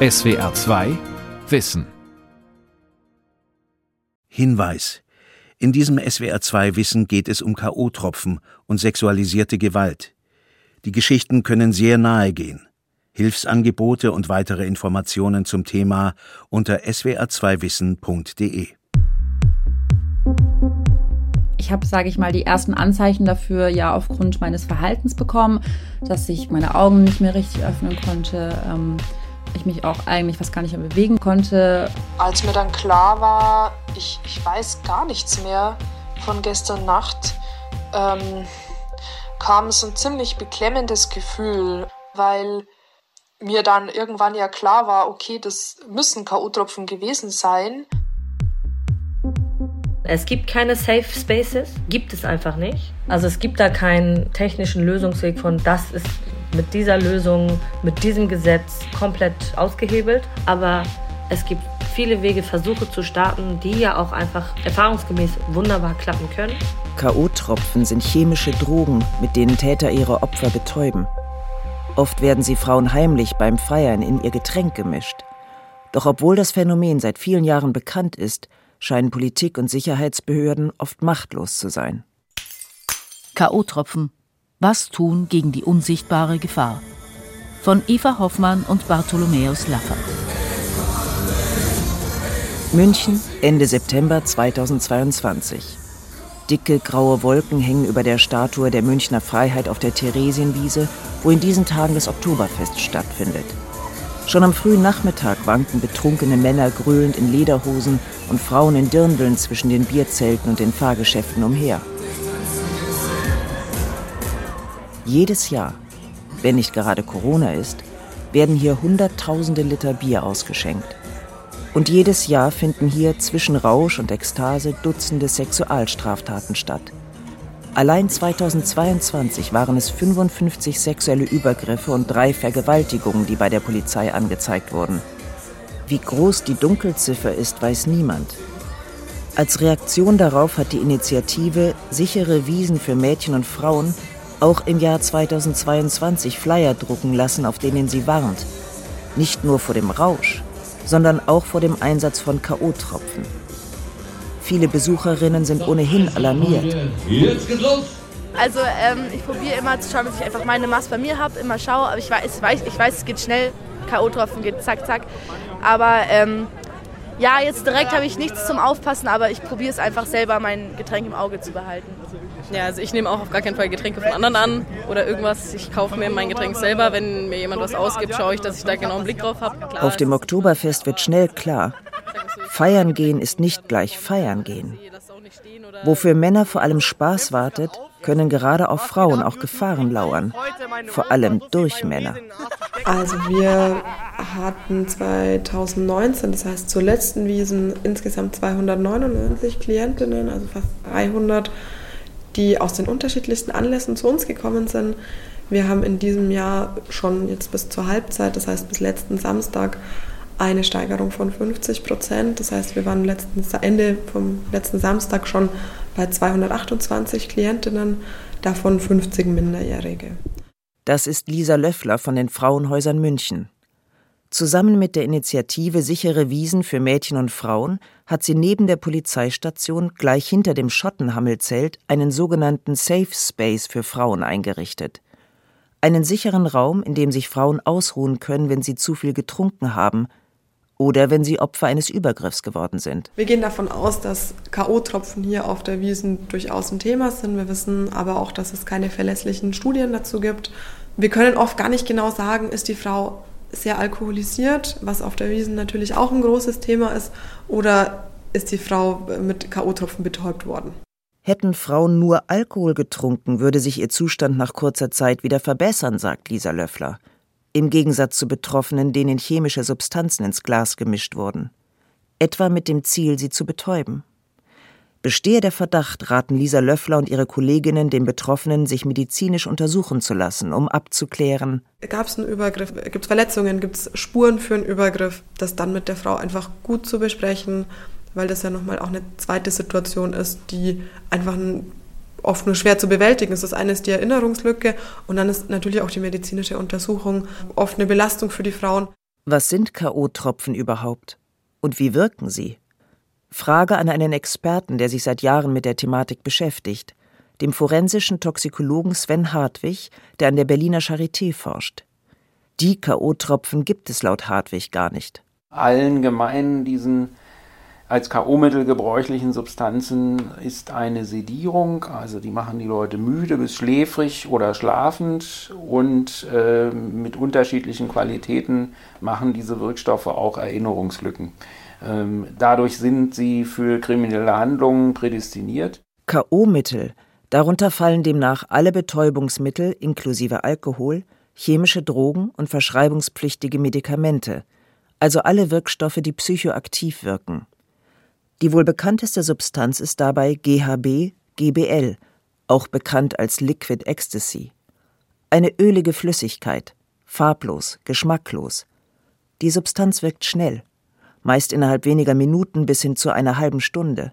SWR 2 Wissen Hinweis in diesem SWR2 Wissen geht es um KO-Tropfen und sexualisierte Gewalt. Die Geschichten können sehr nahe gehen. Hilfsangebote und weitere Informationen zum Thema unter swr2wissen.de. Ich habe, sage ich mal, die ersten Anzeichen dafür ja aufgrund meines Verhaltens bekommen, dass ich meine Augen nicht mehr richtig öffnen konnte. Ähm, ich mich auch eigentlich fast gar nicht mehr bewegen konnte. Als mir dann klar war, ich, ich weiß gar nichts mehr von gestern Nacht, ähm, kam so ein ziemlich beklemmendes Gefühl, weil mir dann irgendwann ja klar war, okay, das müssen K.O.-Tropfen gewesen sein. Es gibt keine Safe Spaces, gibt es einfach nicht. Also es gibt da keinen technischen Lösungsweg von, das ist mit dieser Lösung, mit diesem Gesetz komplett ausgehebelt. Aber es gibt viele Wege, Versuche zu starten, die ja auch einfach erfahrungsgemäß wunderbar klappen können. K.O.-Tropfen sind chemische Drogen, mit denen Täter ihre Opfer betäuben. Oft werden sie Frauen heimlich beim Feiern in ihr Getränk gemischt. Doch obwohl das Phänomen seit vielen Jahren bekannt ist, scheinen Politik und Sicherheitsbehörden oft machtlos zu sein. K.O.-Tropfen. Was tun gegen die unsichtbare Gefahr? Von Eva Hoffmann und Bartholomäus Laffer. München, Ende September 2022. Dicke graue Wolken hängen über der Statue der Münchner Freiheit auf der Theresienwiese, wo in diesen Tagen das Oktoberfest stattfindet. Schon am frühen Nachmittag wanken betrunkene Männer gröhlend in Lederhosen und Frauen in Dirndeln zwischen den Bierzelten und den Fahrgeschäften umher. Jedes Jahr, wenn nicht gerade Corona ist, werden hier Hunderttausende Liter Bier ausgeschenkt. Und jedes Jahr finden hier zwischen Rausch und Ekstase Dutzende Sexualstraftaten statt. Allein 2022 waren es 55 sexuelle Übergriffe und drei Vergewaltigungen, die bei der Polizei angezeigt wurden. Wie groß die Dunkelziffer ist, weiß niemand. Als Reaktion darauf hat die Initiative Sichere Wiesen für Mädchen und Frauen auch im Jahr 2022 Flyer drucken lassen, auf denen sie warnt. Nicht nur vor dem Rausch, sondern auch vor dem Einsatz von KO-Tropfen. Viele Besucherinnen sind ohnehin alarmiert. Also ähm, ich probiere immer zu schauen, dass ich einfach meine Maske bei mir habe, immer schaue. Aber ich weiß, ich weiß, ich weiß es geht schnell. K.O.-Tropfen geht zack, zack. Aber ähm, ja, jetzt direkt habe ich nichts zum Aufpassen, aber ich probiere es einfach selber, mein Getränk im Auge zu behalten. Ja, also ich nehme auch auf gar keinen Fall Getränke von anderen an oder irgendwas. Ich kaufe mir mein Getränk selber. Wenn mir jemand was ausgibt, schaue ich, dass ich da genau einen Blick drauf habe. Auf dem Oktoberfest wird schnell klar, Feiern gehen ist nicht gleich Feiern gehen. Wofür Männer vor allem Spaß wartet, können gerade auf Frauen auch Gefahren lauern, vor allem durch Männer. Also wir hatten 2019, das heißt zur letzten Wiesen, insgesamt 299 Klientinnen, also fast 300, die aus den unterschiedlichsten Anlässen zu uns gekommen sind. Wir haben in diesem Jahr schon jetzt bis zur Halbzeit, das heißt bis letzten Samstag, eine Steigerung von 50 Prozent. Das heißt, wir waren letzten, Ende vom letzten Samstag schon bei 228 Klientinnen, davon 50 Minderjährige. Das ist Lisa Löffler von den Frauenhäusern München. Zusammen mit der Initiative Sichere Wiesen für Mädchen und Frauen hat sie neben der Polizeistation gleich hinter dem Schottenhammelzelt einen sogenannten Safe Space für Frauen eingerichtet. Einen sicheren Raum, in dem sich Frauen ausruhen können, wenn sie zu viel getrunken haben, oder wenn sie Opfer eines Übergriffs geworden sind. Wir gehen davon aus, dass K.O.-Tropfen hier auf der Wiesen durchaus ein Thema sind. Wir wissen aber auch, dass es keine verlässlichen Studien dazu gibt. Wir können oft gar nicht genau sagen, ist die Frau sehr alkoholisiert, was auf der Wiesen natürlich auch ein großes Thema ist, oder ist die Frau mit K.O.-Tropfen betäubt worden. Hätten Frauen nur Alkohol getrunken, würde sich ihr Zustand nach kurzer Zeit wieder verbessern, sagt Lisa Löffler im Gegensatz zu Betroffenen, denen chemische Substanzen ins Glas gemischt wurden, etwa mit dem Ziel, sie zu betäuben. Bestehe der Verdacht, raten Lisa Löffler und ihre Kolleginnen den Betroffenen, sich medizinisch untersuchen zu lassen, um abzuklären. Gab es einen Übergriff? Gibt es Verletzungen? Gibt es Spuren für einen Übergriff? Das dann mit der Frau einfach gut zu besprechen, weil das ja nochmal auch eine zweite Situation ist, die einfach ein oft nur schwer zu bewältigen ist. Das eine ist die Erinnerungslücke und dann ist natürlich auch die medizinische Untersuchung oft eine Belastung für die Frauen. Was sind K.O.-Tropfen überhaupt? Und wie wirken sie? Frage an einen Experten, der sich seit Jahren mit der Thematik beschäftigt, dem forensischen Toxikologen Sven Hartwig, der an der Berliner Charité forscht. Die K.O.-Tropfen gibt es laut Hartwig gar nicht. Allen gemein diesen als K.O.-Mittel gebräuchlichen Substanzen ist eine Sedierung, also die machen die Leute müde bis schläfrig oder schlafend und äh, mit unterschiedlichen Qualitäten machen diese Wirkstoffe auch Erinnerungslücken. Ähm, dadurch sind sie für kriminelle Handlungen prädestiniert. K.O.-Mittel, darunter fallen demnach alle Betäubungsmittel inklusive Alkohol, chemische Drogen und verschreibungspflichtige Medikamente, also alle Wirkstoffe, die psychoaktiv wirken. Die wohl bekannteste Substanz ist dabei GHB, GBL, auch bekannt als Liquid Ecstasy. Eine ölige Flüssigkeit, farblos, geschmacklos. Die Substanz wirkt schnell, meist innerhalb weniger Minuten bis hin zu einer halben Stunde.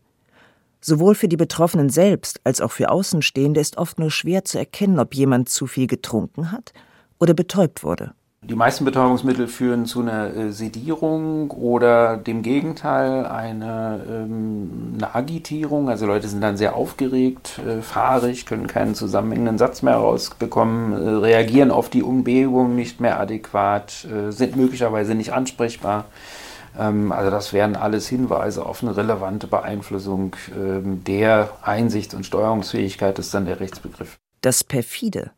Sowohl für die Betroffenen selbst als auch für Außenstehende ist oft nur schwer zu erkennen, ob jemand zu viel getrunken hat oder betäubt wurde. Die meisten Betäubungsmittel führen zu einer äh, Sedierung oder dem Gegenteil eine, ähm, eine Agitierung. Also Leute sind dann sehr aufgeregt, äh, fahrig, können keinen zusammenhängenden Satz mehr rausbekommen, äh, reagieren auf die Umgebung nicht mehr adäquat, sind möglicherweise nicht ansprechbar. Ähm, also das wären alles Hinweise auf eine relevante Beeinflussung ähm, der Einsichts- und Steuerungsfähigkeit, ist dann der Rechtsbegriff. Das perfide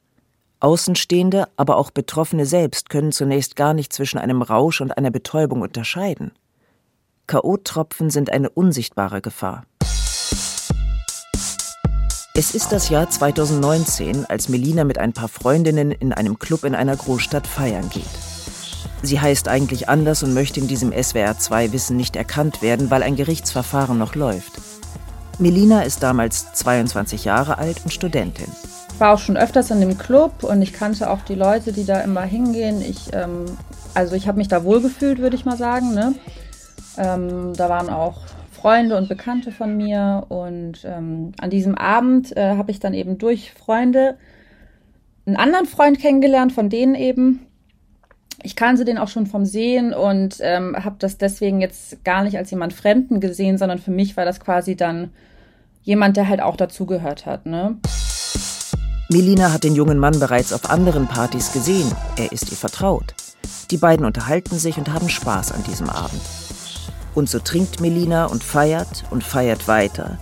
Außenstehende, aber auch Betroffene selbst können zunächst gar nicht zwischen einem Rausch und einer Betäubung unterscheiden. K.O.-Tropfen sind eine unsichtbare Gefahr. Es ist das Jahr 2019, als Melina mit ein paar Freundinnen in einem Club in einer Großstadt feiern geht. Sie heißt eigentlich anders und möchte in diesem SWR2-Wissen nicht erkannt werden, weil ein Gerichtsverfahren noch läuft. Melina ist damals 22 Jahre alt und Studentin. Ich war auch schon öfters in dem Club und ich kannte auch die Leute, die da immer hingehen. Ich, ähm, also ich habe mich da wohlgefühlt, würde ich mal sagen. Ne? Ähm, da waren auch Freunde und Bekannte von mir und ähm, an diesem Abend äh, habe ich dann eben durch Freunde einen anderen Freund kennengelernt, von denen eben. Ich kannte den auch schon vom Sehen und ähm, habe das deswegen jetzt gar nicht als jemand Fremden gesehen, sondern für mich war das quasi dann jemand, der halt auch dazugehört hat. Ne? Melina hat den jungen Mann bereits auf anderen Partys gesehen. Er ist ihr vertraut. Die beiden unterhalten sich und haben Spaß an diesem Abend. Und so trinkt Melina und feiert und feiert weiter,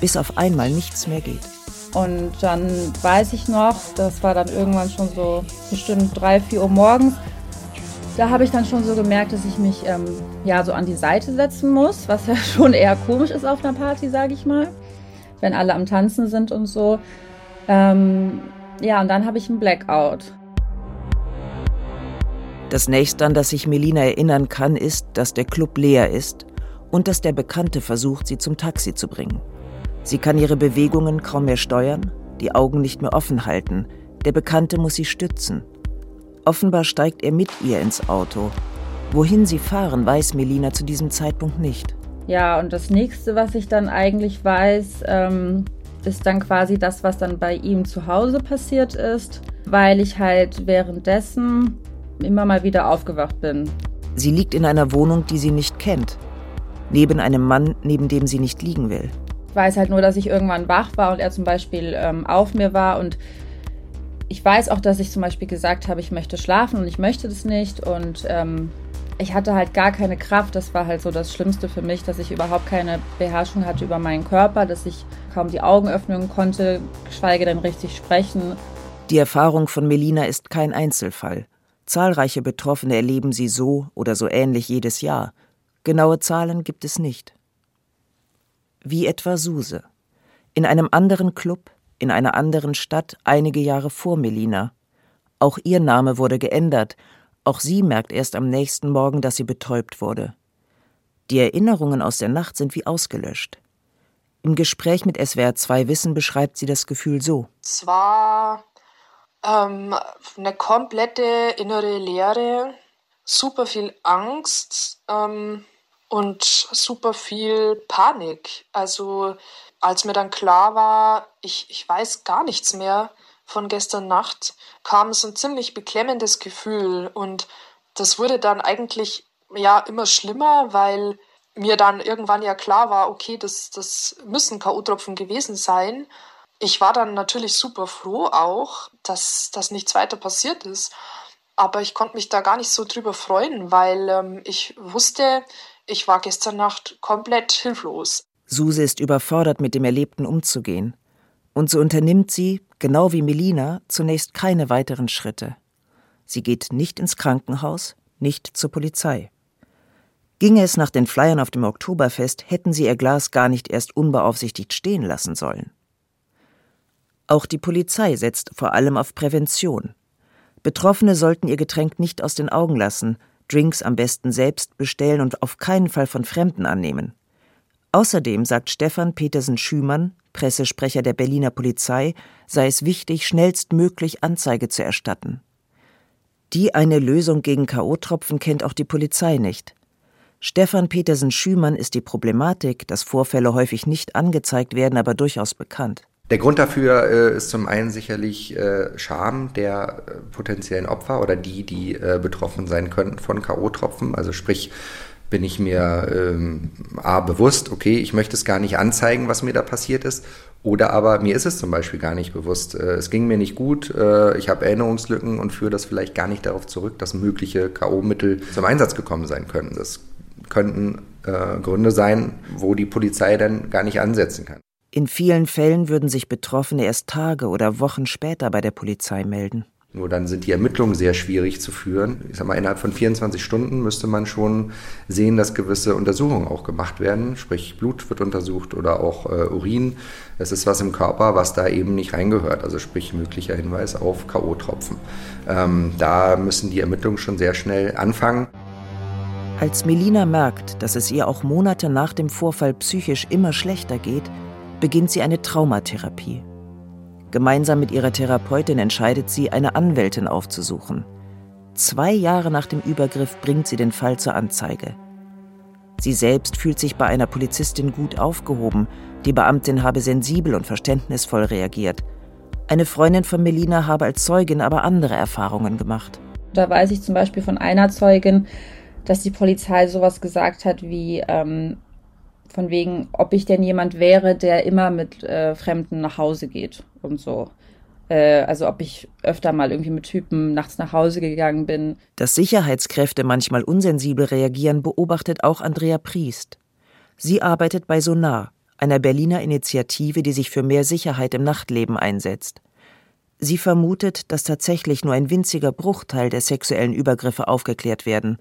bis auf einmal nichts mehr geht. Und dann weiß ich noch, das war dann irgendwann schon so bestimmt drei, vier Uhr morgens. Da habe ich dann schon so gemerkt, dass ich mich ähm, ja so an die Seite setzen muss, was ja schon eher komisch ist auf einer Party, sage ich mal, wenn alle am Tanzen sind und so. Ähm, ja, und dann habe ich einen Blackout. Das nächste, an das sich Melina erinnern kann, ist, dass der Club leer ist und dass der Bekannte versucht, sie zum Taxi zu bringen. Sie kann ihre Bewegungen kaum mehr steuern, die Augen nicht mehr offen halten. Der Bekannte muss sie stützen. Offenbar steigt er mit ihr ins Auto. Wohin sie fahren, weiß Melina zu diesem Zeitpunkt nicht. Ja, und das nächste, was ich dann eigentlich weiß, ähm, ist dann quasi das, was dann bei ihm zu Hause passiert ist, weil ich halt währenddessen immer mal wieder aufgewacht bin. Sie liegt in einer Wohnung, die sie nicht kennt. Neben einem Mann, neben dem sie nicht liegen will. Ich weiß halt nur, dass ich irgendwann wach war und er zum Beispiel ähm, auf mir war und ich weiß auch, dass ich zum Beispiel gesagt habe, ich möchte schlafen und ich möchte das nicht und ähm, ich hatte halt gar keine Kraft. Das war halt so das Schlimmste für mich, dass ich überhaupt keine Beherrschung hatte über meinen Körper, dass ich kaum die Augen öffnen konnte, geschweige denn richtig sprechen. Die Erfahrung von Melina ist kein Einzelfall. Zahlreiche Betroffene erleben sie so oder so ähnlich jedes Jahr. Genaue Zahlen gibt es nicht. Wie etwa Suse. In einem anderen Club, in einer anderen Stadt einige Jahre vor Melina. Auch ihr Name wurde geändert auch sie merkt erst am nächsten Morgen, dass sie betäubt wurde. Die Erinnerungen aus der Nacht sind wie ausgelöscht. Im Gespräch mit SWR 2 Wissen beschreibt sie das Gefühl so. Es war ähm, eine komplette innere Leere, super viel Angst ähm, und super viel Panik. Also als mir dann klar war, ich, ich weiß gar nichts mehr, von gestern Nacht kam so ein ziemlich beklemmendes Gefühl und das wurde dann eigentlich ja immer schlimmer, weil mir dann irgendwann ja klar war, okay, das, das müssen K.O.-Tropfen gewesen sein. Ich war dann natürlich super froh auch, dass, dass nichts weiter passiert ist. Aber ich konnte mich da gar nicht so drüber freuen, weil ähm, ich wusste, ich war gestern Nacht komplett hilflos. Suse ist überfordert, mit dem Erlebten umzugehen. Und so unternimmt sie, genau wie Melina, zunächst keine weiteren Schritte. Sie geht nicht ins Krankenhaus, nicht zur Polizei. Ginge es nach den Flyern auf dem Oktoberfest, hätten sie ihr Glas gar nicht erst unbeaufsichtigt stehen lassen sollen. Auch die Polizei setzt vor allem auf Prävention. Betroffene sollten ihr Getränk nicht aus den Augen lassen, Drinks am besten selbst bestellen und auf keinen Fall von Fremden annehmen. Außerdem sagt Stefan Petersen Schümann, Pressesprecher der Berliner Polizei, sei es wichtig, schnellstmöglich Anzeige zu erstatten. Die eine Lösung gegen K.O.-Tropfen kennt auch die Polizei nicht. Stefan Petersen Schümann ist die Problematik, dass Vorfälle häufig nicht angezeigt werden, aber durchaus bekannt. Der Grund dafür äh, ist zum einen sicherlich äh, Scham der äh, potenziellen Opfer oder die, die äh, betroffen sein könnten von K.O.-Tropfen. Also sprich, bin ich mir ähm, A bewusst, okay, ich möchte es gar nicht anzeigen, was mir da passiert ist. Oder aber mir ist es zum Beispiel gar nicht bewusst. Äh, es ging mir nicht gut, äh, ich habe Erinnerungslücken und führe das vielleicht gar nicht darauf zurück, dass mögliche K.O.-Mittel zum Einsatz gekommen sein könnten. Das könnten äh, Gründe sein, wo die Polizei dann gar nicht ansetzen kann. In vielen Fällen würden sich Betroffene erst Tage oder Wochen später bei der Polizei melden. Nur dann sind die Ermittlungen sehr schwierig zu führen. Ich sag mal, innerhalb von 24 Stunden müsste man schon sehen, dass gewisse Untersuchungen auch gemacht werden. Sprich, Blut wird untersucht oder auch äh, Urin. Es ist was im Körper, was da eben nicht reingehört. Also sprich, möglicher Hinweis auf K.O.-Tropfen. Ähm, da müssen die Ermittlungen schon sehr schnell anfangen. Als Melina merkt, dass es ihr auch Monate nach dem Vorfall psychisch immer schlechter geht, beginnt sie eine Traumatherapie. Gemeinsam mit ihrer Therapeutin entscheidet sie, eine Anwältin aufzusuchen. Zwei Jahre nach dem Übergriff bringt sie den Fall zur Anzeige. Sie selbst fühlt sich bei einer Polizistin gut aufgehoben. Die Beamtin habe sensibel und verständnisvoll reagiert. Eine Freundin von Melina habe als Zeugin aber andere Erfahrungen gemacht. Da weiß ich zum Beispiel von einer Zeugin, dass die Polizei sowas gesagt hat wie, ähm, von wegen, ob ich denn jemand wäre, der immer mit äh, Fremden nach Hause geht und so. Äh, also ob ich öfter mal irgendwie mit Typen nachts nach Hause gegangen bin. Dass Sicherheitskräfte manchmal unsensibel reagieren, beobachtet auch Andrea Priest. Sie arbeitet bei Sonar, einer Berliner Initiative, die sich für mehr Sicherheit im Nachtleben einsetzt. Sie vermutet, dass tatsächlich nur ein winziger Bruchteil der sexuellen Übergriffe aufgeklärt werden,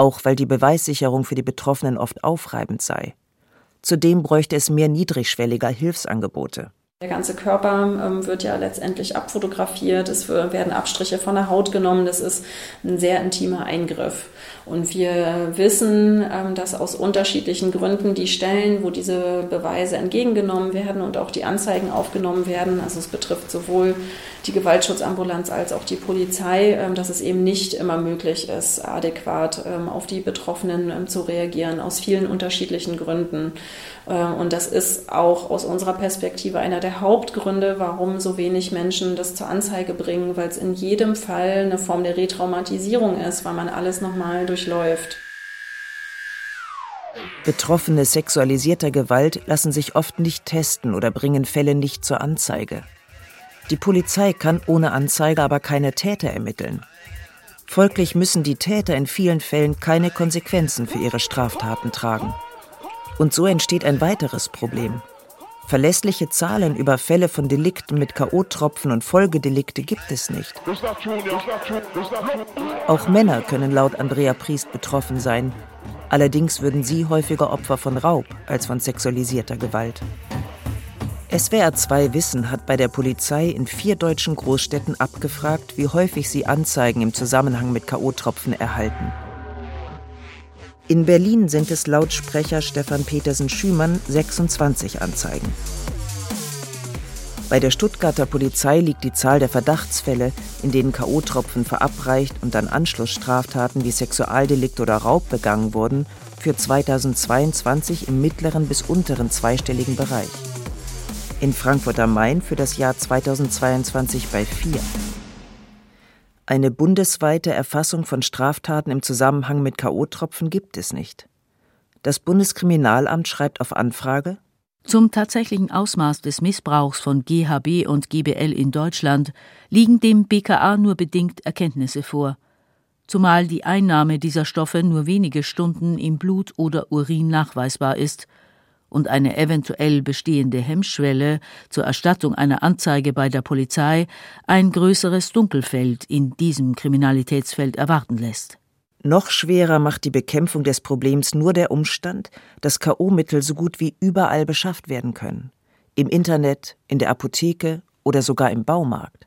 auch weil die Beweissicherung für die Betroffenen oft aufreibend sei. Zudem bräuchte es mehr niedrigschwelliger Hilfsangebote. Der ganze Körper ähm, wird ja letztendlich abfotografiert, es werden Abstriche von der Haut genommen, das ist ein sehr intimer Eingriff. Und wir wissen, ähm, dass aus unterschiedlichen Gründen die Stellen, wo diese Beweise entgegengenommen werden und auch die Anzeigen aufgenommen werden, also es betrifft sowohl die Gewaltschutzambulanz als auch die Polizei, ähm, dass es eben nicht immer möglich ist, adäquat ähm, auf die Betroffenen zu reagieren, aus vielen unterschiedlichen Gründen. Und das ist auch aus unserer Perspektive einer der Hauptgründe, warum so wenig Menschen das zur Anzeige bringen, weil es in jedem Fall eine Form der Retraumatisierung ist, weil man alles nochmal durchläuft. Betroffene sexualisierter Gewalt lassen sich oft nicht testen oder bringen Fälle nicht zur Anzeige. Die Polizei kann ohne Anzeige aber keine Täter ermitteln. Folglich müssen die Täter in vielen Fällen keine Konsequenzen für ihre Straftaten tragen. Und so entsteht ein weiteres Problem. Verlässliche Zahlen über Fälle von Delikten mit K.O.-Tropfen und Folgedelikte gibt es nicht. Auch Männer können laut Andrea Priest betroffen sein. Allerdings würden sie häufiger Opfer von Raub als von sexualisierter Gewalt. SWR 2 Wissen hat bei der Polizei in vier deutschen Großstädten abgefragt, wie häufig sie Anzeigen im Zusammenhang mit K.O.-Tropfen erhalten. In Berlin sind es laut Sprecher Stefan Petersen Schümann 26 Anzeigen. Bei der Stuttgarter Polizei liegt die Zahl der Verdachtsfälle, in denen K.O.-Tropfen verabreicht und dann Anschlussstraftaten wie Sexualdelikt oder Raub begangen wurden, für 2022 im mittleren bis unteren zweistelligen Bereich. In Frankfurt am Main für das Jahr 2022 bei vier. Eine bundesweite Erfassung von Straftaten im Zusammenhang mit KO-Tropfen gibt es nicht. Das Bundeskriminalamt schreibt auf Anfrage Zum tatsächlichen Ausmaß des Missbrauchs von GHB und GBL in Deutschland liegen dem BKA nur bedingt Erkenntnisse vor, zumal die Einnahme dieser Stoffe nur wenige Stunden im Blut oder Urin nachweisbar ist und eine eventuell bestehende Hemmschwelle zur Erstattung einer Anzeige bei der Polizei ein größeres Dunkelfeld in diesem Kriminalitätsfeld erwarten lässt. Noch schwerer macht die Bekämpfung des Problems nur der Umstand, dass KO-Mittel so gut wie überall beschafft werden können. Im Internet, in der Apotheke oder sogar im Baumarkt.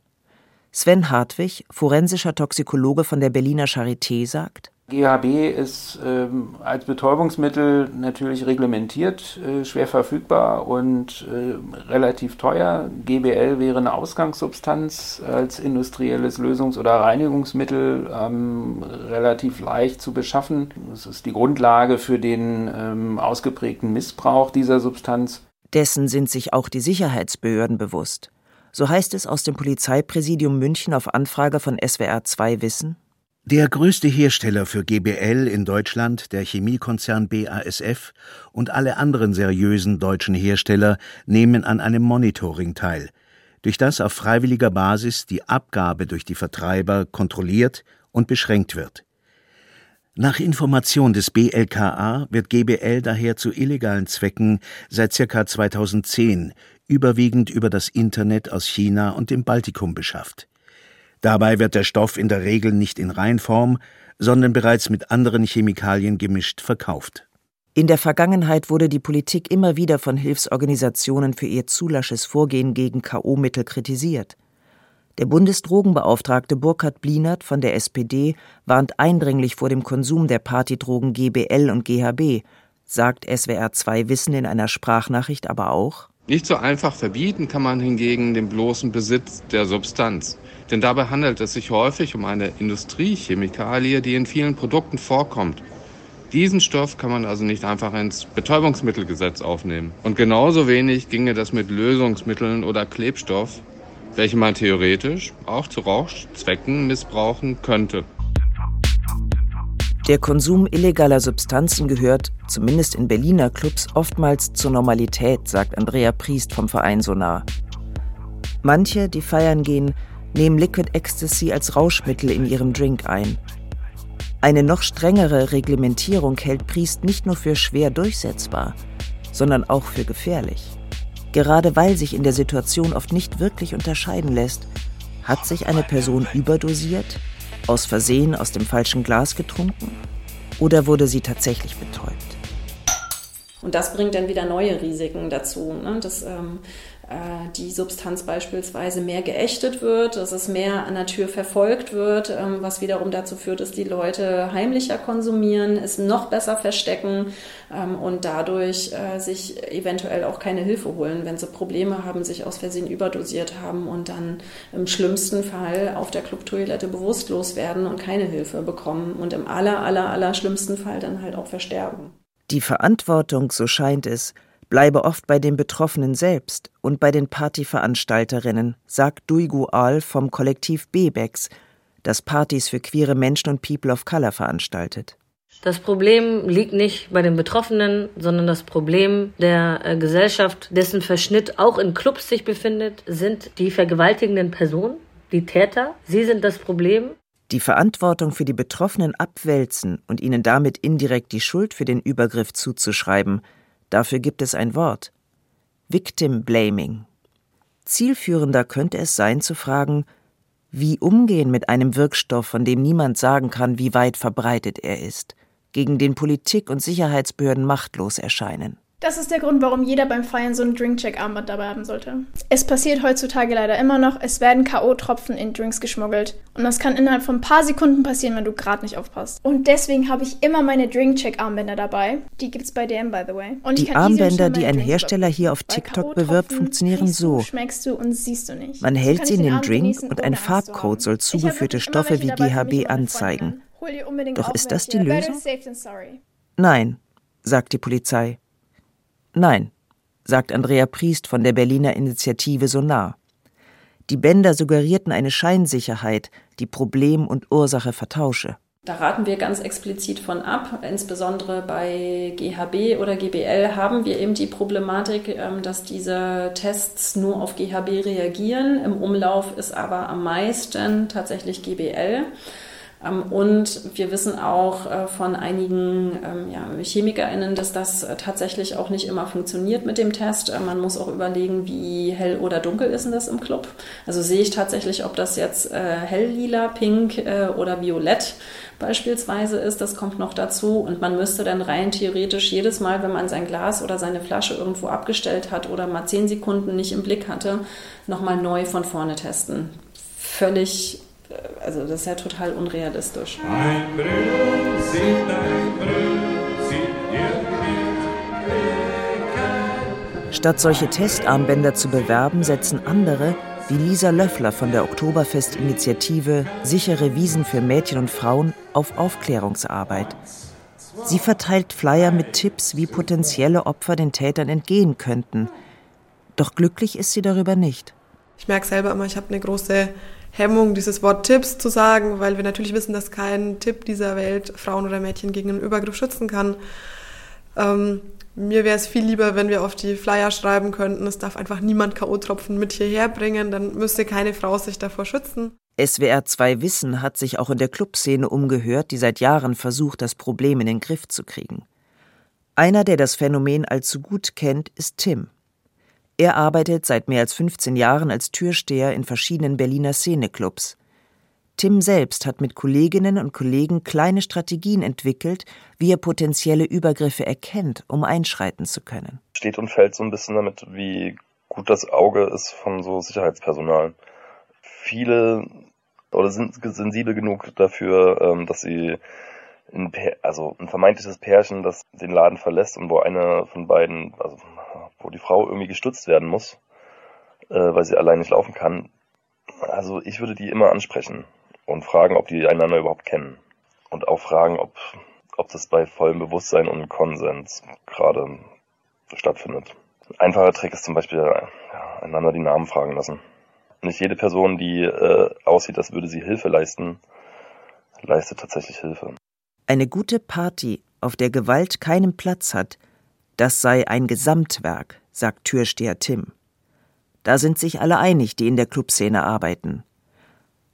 Sven Hartwig, forensischer Toxikologe von der Berliner Charité, sagt, GHB ist ähm, als Betäubungsmittel natürlich reglementiert, äh, schwer verfügbar und äh, relativ teuer. GBL wäre eine Ausgangssubstanz als industrielles Lösungs- oder Reinigungsmittel ähm, relativ leicht zu beschaffen. Das ist die Grundlage für den ähm, ausgeprägten Missbrauch dieser Substanz. Dessen sind sich auch die Sicherheitsbehörden bewusst. So heißt es aus dem Polizeipräsidium München auf Anfrage von SWR 2 Wissen. Der größte Hersteller für GBL in Deutschland, der Chemiekonzern BASF und alle anderen seriösen deutschen Hersteller nehmen an einem Monitoring teil, durch das auf freiwilliger Basis die Abgabe durch die Vertreiber kontrolliert und beschränkt wird. Nach Information des BLKA wird GBL daher zu illegalen Zwecken seit ca. 2010 überwiegend über das Internet aus China und dem Baltikum beschafft. Dabei wird der Stoff in der Regel nicht in Reinform, sondern bereits mit anderen Chemikalien gemischt verkauft. In der Vergangenheit wurde die Politik immer wieder von Hilfsorganisationen für ihr zulasches Vorgehen gegen KO-Mittel kritisiert. Der Bundesdrogenbeauftragte Burkhard Blinert von der SPD warnt eindringlich vor dem Konsum der Partydrogen GBL und GHB, sagt SWR 2 Wissen in einer Sprachnachricht aber auch. Nicht so einfach verbieten kann man hingegen den bloßen Besitz der Substanz. Denn dabei handelt es sich häufig um eine Industriechemikalie, die in vielen Produkten vorkommt. Diesen Stoff kann man also nicht einfach ins Betäubungsmittelgesetz aufnehmen. Und genauso wenig ginge das mit Lösungsmitteln oder Klebstoff, welche man theoretisch auch zu Rauchzwecken missbrauchen könnte. Der Konsum illegaler Substanzen gehört, zumindest in Berliner Clubs, oftmals zur Normalität, sagt Andrea Priest vom Verein Sonar. Manche, die feiern gehen, nehmen Liquid Ecstasy als Rauschmittel in ihrem Drink ein. Eine noch strengere Reglementierung hält Priest nicht nur für schwer durchsetzbar, sondern auch für gefährlich. Gerade weil sich in der Situation oft nicht wirklich unterscheiden lässt, hat sich eine Person überdosiert, aus Versehen aus dem falschen Glas getrunken oder wurde sie tatsächlich betäubt. Und das bringt dann wieder neue Risiken dazu. Ne? Das ähm, äh, die Substanz beispielsweise mehr geächtet wird, dass es mehr an der Tür verfolgt wird, ähm, was wiederum dazu führt, dass die Leute heimlicher konsumieren, es noch besser verstecken ähm, und dadurch äh, sich eventuell auch keine Hilfe holen, wenn sie Probleme haben, sich aus Versehen überdosiert haben und dann im schlimmsten Fall auf der Clubtoilette bewusstlos werden und keine Hilfe bekommen und im aller, aller, aller schlimmsten Fall dann halt auch versterben. Die Verantwortung, so scheint es, bleibe oft bei den Betroffenen selbst und bei den Partyveranstalterinnen, sagt Duigu Al vom Kollektiv Bebex, das Partys für queere Menschen und People of Color veranstaltet. Das Problem liegt nicht bei den Betroffenen, sondern das Problem der äh, Gesellschaft, dessen Verschnitt auch in Clubs sich befindet, sind die vergewaltigenden Personen, die Täter. Sie sind das Problem. Die Verantwortung für die Betroffenen abwälzen und ihnen damit indirekt die Schuld für den Übergriff zuzuschreiben, Dafür gibt es ein Wort. Victim Blaming. Zielführender könnte es sein zu fragen, wie umgehen mit einem Wirkstoff, von dem niemand sagen kann, wie weit verbreitet er ist, gegen den Politik und Sicherheitsbehörden machtlos erscheinen. Das ist der Grund, warum jeder beim Feiern so ein Drinkcheck-Armband dabei haben sollte. Es passiert heutzutage leider immer noch, es werden K.O.-Tropfen in Drinks geschmuggelt. Und das kann innerhalb von ein paar Sekunden passieren, wenn du gerade nicht aufpasst. Und deswegen habe ich immer meine Drinkcheck-Armbänder dabei. Die gibt's bei DM, by the way. Und die Armbänder, die ein Hersteller hier auf TikTok bewirbt, funktionieren so. Schmeckst du und siehst du nicht. Man hält sie in den Drink und ein Farbcode soll zugeführte Stoffe wie GHB anzeigen. Doch ist das die Lösung? Nein, sagt die Polizei. Nein, sagt Andrea Priest von der Berliner Initiative Sonar. Die Bänder suggerierten eine Scheinsicherheit, die Problem und Ursache vertausche. Da raten wir ganz explizit von ab. Insbesondere bei GHB oder GBL haben wir eben die Problematik, ähm, dass diese Tests nur auf GHB reagieren. Im Umlauf ist aber am meisten tatsächlich GBL. Ähm, und wir wissen auch äh, von einigen ähm, ChemikerInnen, dass das äh, tatsächlich auch nicht immer funktioniert mit dem Test. Äh, man muss auch überlegen, wie hell oder dunkel ist denn das im Club. Also sehe ich tatsächlich, ob das jetzt hell lila, pink oder violett beispielsweise ist. Das kommt noch dazu. Und man müsste dann rein theoretisch jedes Mal, wenn man sein Glas oder seine Flasche irgendwo abgestellt hat oder mal zehn Sekunden nicht im Blick hatte, nochmal neu von vorne testen. Völlig also das ist ja total unrealistisch. Ein Brüll sieht ein Brüll, sieht Statt solche Testarmbänder zu bewerben, setzen andere, wie Lisa Löffler von der Oktoberfest-Initiative Sichere Wiesen für Mädchen und Frauen, auf Aufklärungsarbeit. Sie verteilt Flyer mit Tipps, wie potenzielle Opfer den Tätern entgehen könnten. Doch glücklich ist sie darüber nicht. Ich merke selber immer, ich habe eine große Hemmung, dieses Wort Tipps zu sagen, weil wir natürlich wissen, dass kein Tipp dieser Welt Frauen oder Mädchen gegen einen Übergriff schützen kann. Ähm, mir wäre es viel lieber, wenn wir auf die Flyer schreiben könnten, es darf einfach niemand K.O.-Tropfen mit hierher bringen, dann müsste keine Frau sich davor schützen. SWR 2 Wissen hat sich auch in der Clubszene umgehört, die seit Jahren versucht, das Problem in den Griff zu kriegen. Einer, der das Phänomen allzu gut kennt, ist Tim. Er arbeitet seit mehr als 15 Jahren als Türsteher in verschiedenen Berliner Szeneclubs. Tim selbst hat mit Kolleginnen und Kollegen kleine Strategien entwickelt, wie er potenzielle Übergriffe erkennt, um einschreiten zu können. Steht und fällt so ein bisschen damit, wie gut das Auge ist von so Sicherheitspersonal. Viele oder sind sensibel genug dafür, ähm, dass sie ein, also ein vermeintliches Pärchen, das den Laden verlässt und wo eine von beiden, also wo die Frau irgendwie gestützt werden muss, äh, weil sie allein nicht laufen kann. Also ich würde die immer ansprechen und fragen, ob die einander überhaupt kennen. Und auch fragen, ob, ob das bei vollem Bewusstsein und Konsens gerade stattfindet. Ein einfacher Trick ist zum Beispiel, ja, einander die Namen fragen lassen. Nicht jede Person, die äh, aussieht, als würde sie Hilfe leisten, leistet tatsächlich Hilfe. Eine gute Party, auf der Gewalt keinen Platz hat, das sei ein Gesamtwerk, sagt Türsteher Tim. Da sind sich alle einig, die in der Clubszene arbeiten.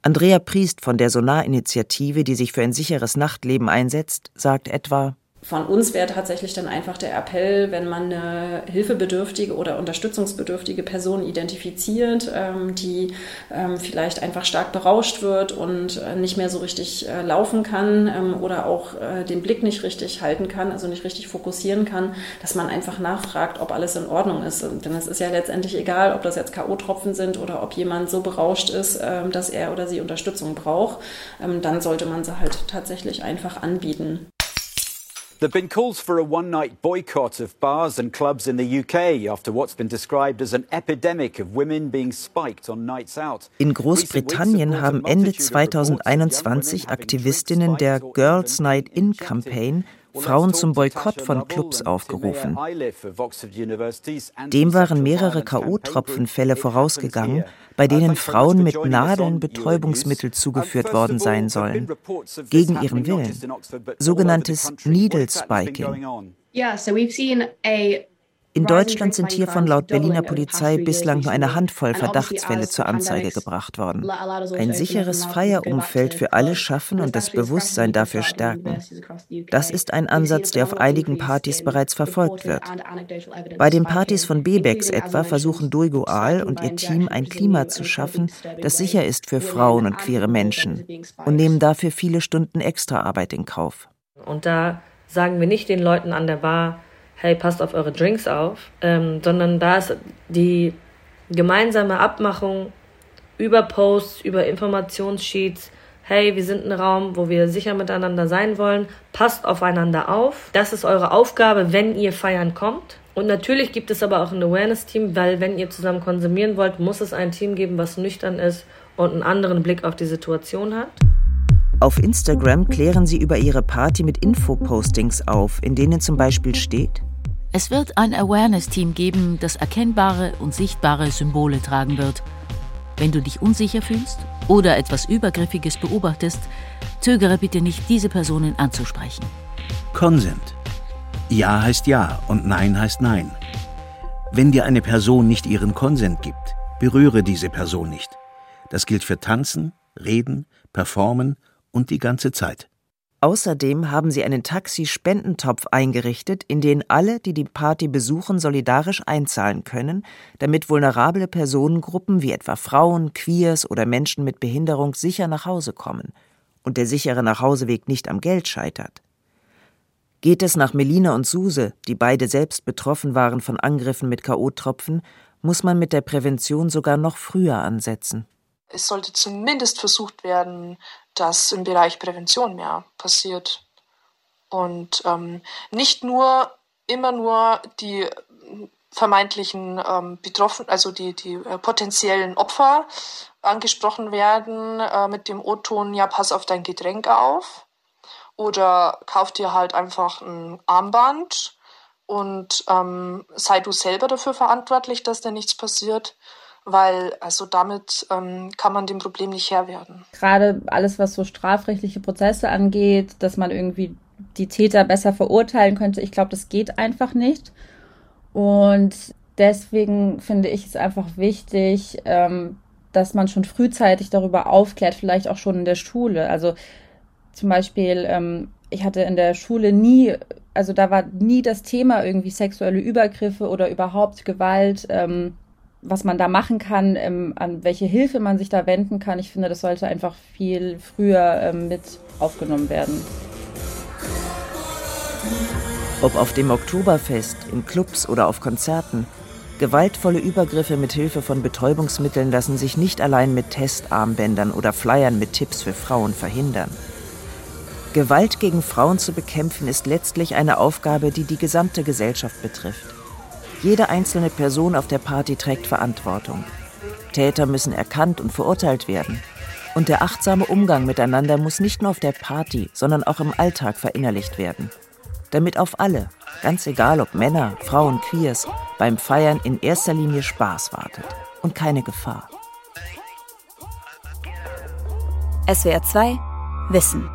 Andrea Priest von der Sonar-Initiative, die sich für ein sicheres Nachtleben einsetzt, sagt etwa von uns wäre tatsächlich dann einfach der Appell, wenn man eine hilfebedürftige oder unterstützungsbedürftige Person identifiziert, ähm, die ähm, vielleicht einfach stark berauscht wird und äh, nicht mehr so richtig äh, laufen kann ähm, oder auch äh, den Blick nicht richtig halten kann, also nicht richtig fokussieren kann, dass man einfach nachfragt, ob alles in Ordnung ist. Denn es ist ja letztendlich egal, ob das jetzt K.O.-Tropfen sind oder ob jemand so berauscht ist, dass er oder sie Unterstützung braucht. Dann sollte man sie halt tatsächlich einfach anbieten. There have been calls for a one night boycott of bars and clubs in the UK after what's been described as an epidemic of women being spiked on nights out. In Großbritannien haben Ende 2021 Aktivistinnen der Girls Night In Campaign Frauen zum Boykott von Clubs aufgerufen. Dem waren mehrere K.O.-Tropfenfälle vorausgegangen, bei denen Frauen mit Nadeln Betäubungsmittel zugeführt worden sein sollen, gegen ihren Willen, sogenanntes Needle Spiking. Yeah, so we've seen a in Deutschland sind hiervon laut Berliner Polizei bislang nur eine Handvoll Verdachtsfälle zur Anzeige gebracht worden. Ein sicheres Feierumfeld für alle schaffen und das Bewusstsein dafür stärken. Das ist ein Ansatz, der auf einigen Partys bereits verfolgt wird. Bei den Partys von Bebex etwa versuchen Duigo Aal und ihr Team ein Klima zu schaffen, das sicher ist für Frauen und queere Menschen und nehmen dafür viele Stunden Extraarbeit in Kauf. Und da sagen wir nicht den Leuten an der Bar, hey, passt auf eure Drinks auf, ähm, sondern da ist die gemeinsame Abmachung über Posts, über Informationssheets, hey, wir sind ein Raum, wo wir sicher miteinander sein wollen, passt aufeinander auf. Das ist eure Aufgabe, wenn ihr feiern kommt. Und natürlich gibt es aber auch ein Awareness-Team, weil wenn ihr zusammen konsumieren wollt, muss es ein Team geben, was nüchtern ist und einen anderen Blick auf die Situation hat. Auf Instagram klären sie über ihre Party mit Infopostings auf, in denen zum Beispiel steht, es wird ein Awareness-Team geben, das erkennbare und sichtbare Symbole tragen wird. Wenn du dich unsicher fühlst oder etwas Übergriffiges beobachtest, zögere bitte nicht, diese Personen anzusprechen. Consent. Ja heißt Ja und Nein heißt Nein. Wenn dir eine Person nicht ihren Konsent gibt, berühre diese Person nicht. Das gilt für Tanzen, Reden, Performen und die ganze Zeit. Außerdem haben sie einen Taxi-Spendentopf eingerichtet, in den alle, die die Party besuchen, solidarisch einzahlen können, damit vulnerable Personengruppen wie etwa Frauen, Queers oder Menschen mit Behinderung sicher nach Hause kommen und der sichere Nachhauseweg nicht am Geld scheitert. Geht es nach Melina und Suse, die beide selbst betroffen waren von Angriffen mit K.O.-Tropfen, muss man mit der Prävention sogar noch früher ansetzen. Es sollte zumindest versucht werden, dass im Bereich Prävention mehr passiert. Und ähm, nicht nur immer nur die vermeintlichen ähm, Betroffenen, also die, die äh, potenziellen Opfer angesprochen werden äh, mit dem O-Ton, ja, pass auf dein Getränk auf. Oder kauf dir halt einfach ein Armband und ähm, sei du selber dafür verantwortlich, dass da nichts passiert weil also damit ähm, kann man dem Problem nicht Herr werden. Gerade alles, was so strafrechtliche Prozesse angeht, dass man irgendwie die Täter besser verurteilen könnte, ich glaube, das geht einfach nicht. Und deswegen finde ich es einfach wichtig, ähm, dass man schon frühzeitig darüber aufklärt, vielleicht auch schon in der Schule. Also zum Beispiel, ähm, ich hatte in der Schule nie, also da war nie das Thema irgendwie sexuelle Übergriffe oder überhaupt Gewalt. Ähm, was man da machen kann, ähm, an welche Hilfe man sich da wenden kann. Ich finde, das sollte einfach viel früher ähm, mit aufgenommen werden. Ob auf dem Oktoberfest, in Clubs oder auf Konzerten, gewaltvolle Übergriffe mit Hilfe von Betäubungsmitteln lassen sich nicht allein mit Testarmbändern oder Flyern mit Tipps für Frauen verhindern. Gewalt gegen Frauen zu bekämpfen ist letztlich eine Aufgabe, die die gesamte Gesellschaft betrifft. Jede einzelne Person auf der Party trägt Verantwortung. Täter müssen erkannt und verurteilt werden. Und der achtsame Umgang miteinander muss nicht nur auf der Party, sondern auch im Alltag verinnerlicht werden. Damit auf alle, ganz egal ob Männer, Frauen, Queers, beim Feiern in erster Linie Spaß wartet und keine Gefahr. SWR 2 Wissen.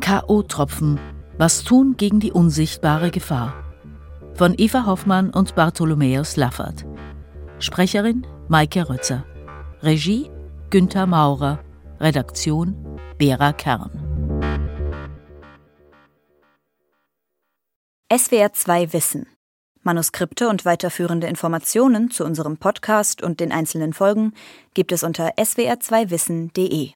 K.O.-Tropfen. Was tun gegen die unsichtbare Gefahr? Von Eva Hoffmann und Bartholomäus Laffert. Sprecherin Maike Rötzer. Regie Günther Maurer. Redaktion Bera Kern. SWR 2 Wissen. Manuskripte und weiterführende Informationen zu unserem Podcast und den einzelnen Folgen gibt es unter swr2wissen.de.